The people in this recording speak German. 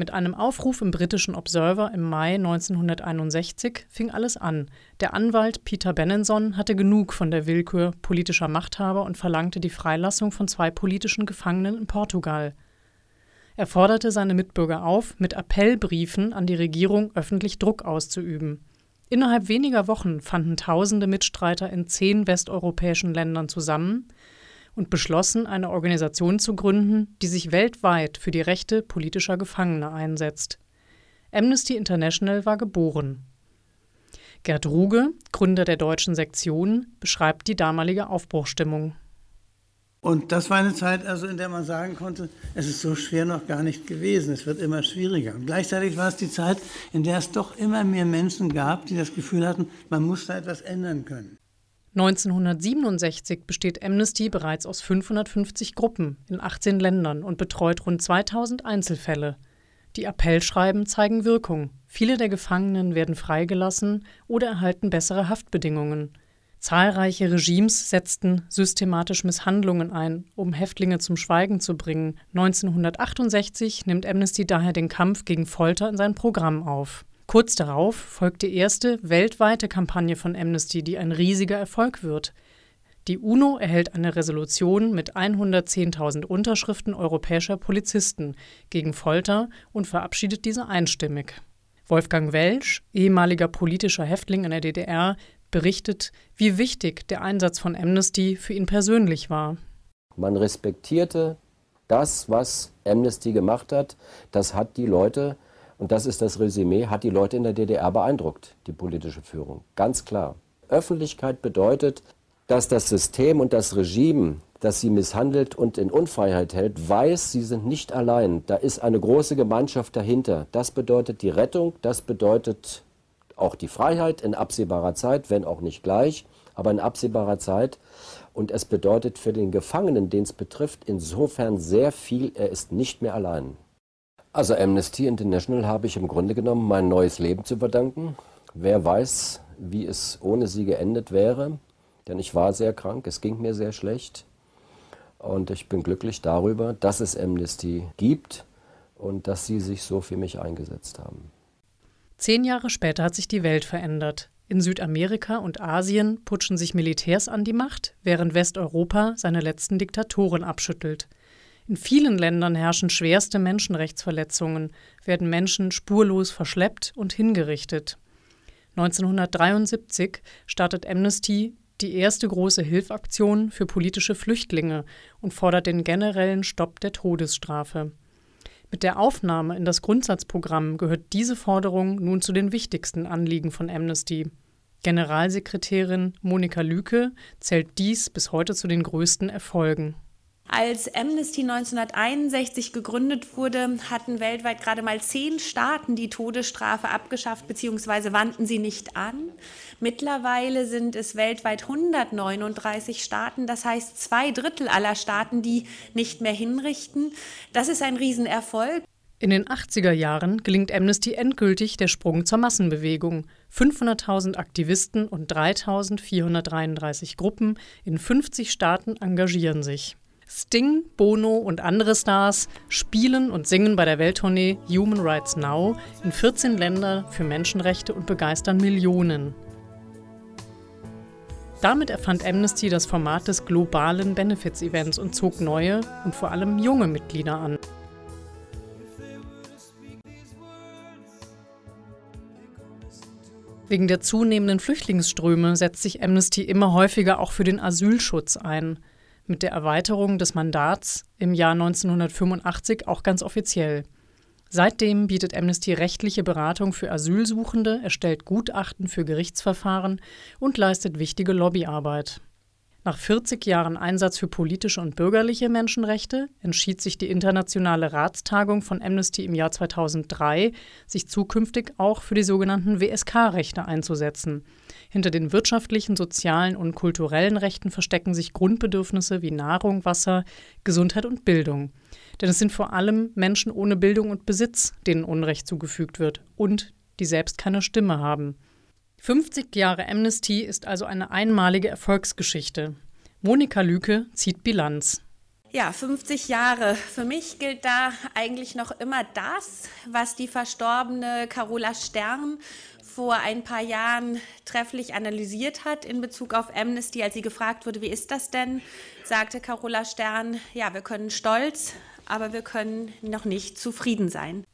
Mit einem Aufruf im britischen Observer im Mai 1961 fing alles an. Der Anwalt Peter Benenson hatte genug von der Willkür politischer Machthaber und verlangte die Freilassung von zwei politischen Gefangenen in Portugal. Er forderte seine Mitbürger auf, mit Appellbriefen an die Regierung öffentlich Druck auszuüben. Innerhalb weniger Wochen fanden tausende Mitstreiter in zehn westeuropäischen Ländern zusammen und beschlossen, eine Organisation zu gründen, die sich weltweit für die Rechte politischer Gefangener einsetzt. Amnesty International war geboren. Gerd Ruge, Gründer der deutschen Sektion, beschreibt die damalige Aufbruchstimmung. Und das war eine Zeit, also in der man sagen konnte, es ist so schwer noch gar nicht gewesen, es wird immer schwieriger. Und gleichzeitig war es die Zeit, in der es doch immer mehr Menschen gab, die das Gefühl hatten, man muss da etwas ändern können. 1967 besteht Amnesty bereits aus 550 Gruppen in 18 Ländern und betreut rund 2000 Einzelfälle. Die Appellschreiben zeigen Wirkung. Viele der Gefangenen werden freigelassen oder erhalten bessere Haftbedingungen. Zahlreiche Regimes setzten systematisch Misshandlungen ein, um Häftlinge zum Schweigen zu bringen. 1968 nimmt Amnesty daher den Kampf gegen Folter in sein Programm auf. Kurz darauf folgt die erste weltweite Kampagne von Amnesty, die ein riesiger Erfolg wird. Die UNO erhält eine Resolution mit 110.000 Unterschriften europäischer Polizisten gegen Folter und verabschiedet diese einstimmig. Wolfgang Welsch, ehemaliger politischer Häftling in der DDR, berichtet, wie wichtig der Einsatz von Amnesty für ihn persönlich war. Man respektierte das, was Amnesty gemacht hat. Das hat die Leute und das ist das Resümee, hat die Leute in der DDR beeindruckt, die politische Führung. Ganz klar. Öffentlichkeit bedeutet, dass das System und das Regime, das sie misshandelt und in Unfreiheit hält, weiß, sie sind nicht allein. Da ist eine große Gemeinschaft dahinter. Das bedeutet die Rettung, das bedeutet auch die Freiheit in absehbarer Zeit, wenn auch nicht gleich, aber in absehbarer Zeit. Und es bedeutet für den Gefangenen, den es betrifft, insofern sehr viel, er ist nicht mehr allein. Also Amnesty International habe ich im Grunde genommen mein neues Leben zu verdanken. Wer weiß, wie es ohne sie geendet wäre, denn ich war sehr krank, es ging mir sehr schlecht. Und ich bin glücklich darüber, dass es Amnesty gibt und dass sie sich so für mich eingesetzt haben. Zehn Jahre später hat sich die Welt verändert. In Südamerika und Asien putschen sich Militärs an die Macht, während Westeuropa seine letzten Diktatoren abschüttelt. In vielen Ländern herrschen schwerste Menschenrechtsverletzungen, werden Menschen spurlos verschleppt und hingerichtet. 1973 startet Amnesty die erste große Hilfaktion für politische Flüchtlinge und fordert den generellen Stopp der Todesstrafe. Mit der Aufnahme in das Grundsatzprogramm gehört diese Forderung nun zu den wichtigsten Anliegen von Amnesty. Generalsekretärin Monika Lüke zählt dies bis heute zu den größten Erfolgen. Als Amnesty 1961 gegründet wurde, hatten weltweit gerade mal zehn Staaten die Todesstrafe abgeschafft bzw. wandten sie nicht an. Mittlerweile sind es weltweit 139 Staaten, das heißt zwei Drittel aller Staaten, die nicht mehr hinrichten. Das ist ein Riesenerfolg. In den 80er Jahren gelingt Amnesty endgültig der Sprung zur Massenbewegung. 500.000 Aktivisten und 3.433 Gruppen in 50 Staaten engagieren sich. Sting, Bono und andere Stars spielen und singen bei der Welttournee Human Rights Now in 14 Ländern für Menschenrechte und begeistern Millionen. Damit erfand Amnesty das Format des globalen Benefits-Events und zog neue und vor allem junge Mitglieder an. Wegen der zunehmenden Flüchtlingsströme setzt sich Amnesty immer häufiger auch für den Asylschutz ein mit der Erweiterung des Mandats im Jahr 1985 auch ganz offiziell. Seitdem bietet Amnesty rechtliche Beratung für Asylsuchende, erstellt Gutachten für Gerichtsverfahren und leistet wichtige Lobbyarbeit. Nach 40 Jahren Einsatz für politische und bürgerliche Menschenrechte entschied sich die internationale Ratstagung von Amnesty im Jahr 2003, sich zukünftig auch für die sogenannten WSK-Rechte einzusetzen. Hinter den wirtschaftlichen, sozialen und kulturellen Rechten verstecken sich Grundbedürfnisse wie Nahrung, Wasser, Gesundheit und Bildung. Denn es sind vor allem Menschen ohne Bildung und Besitz, denen Unrecht zugefügt wird und die selbst keine Stimme haben. 50 Jahre Amnesty ist also eine einmalige Erfolgsgeschichte. Monika Lüke zieht Bilanz. Ja, 50 Jahre. Für mich gilt da eigentlich noch immer das, was die verstorbene Carola Stern vor ein paar Jahren trefflich analysiert hat in Bezug auf Amnesty, als sie gefragt wurde, wie ist das denn, sagte Carola Stern, ja, wir können stolz, aber wir können noch nicht zufrieden sein.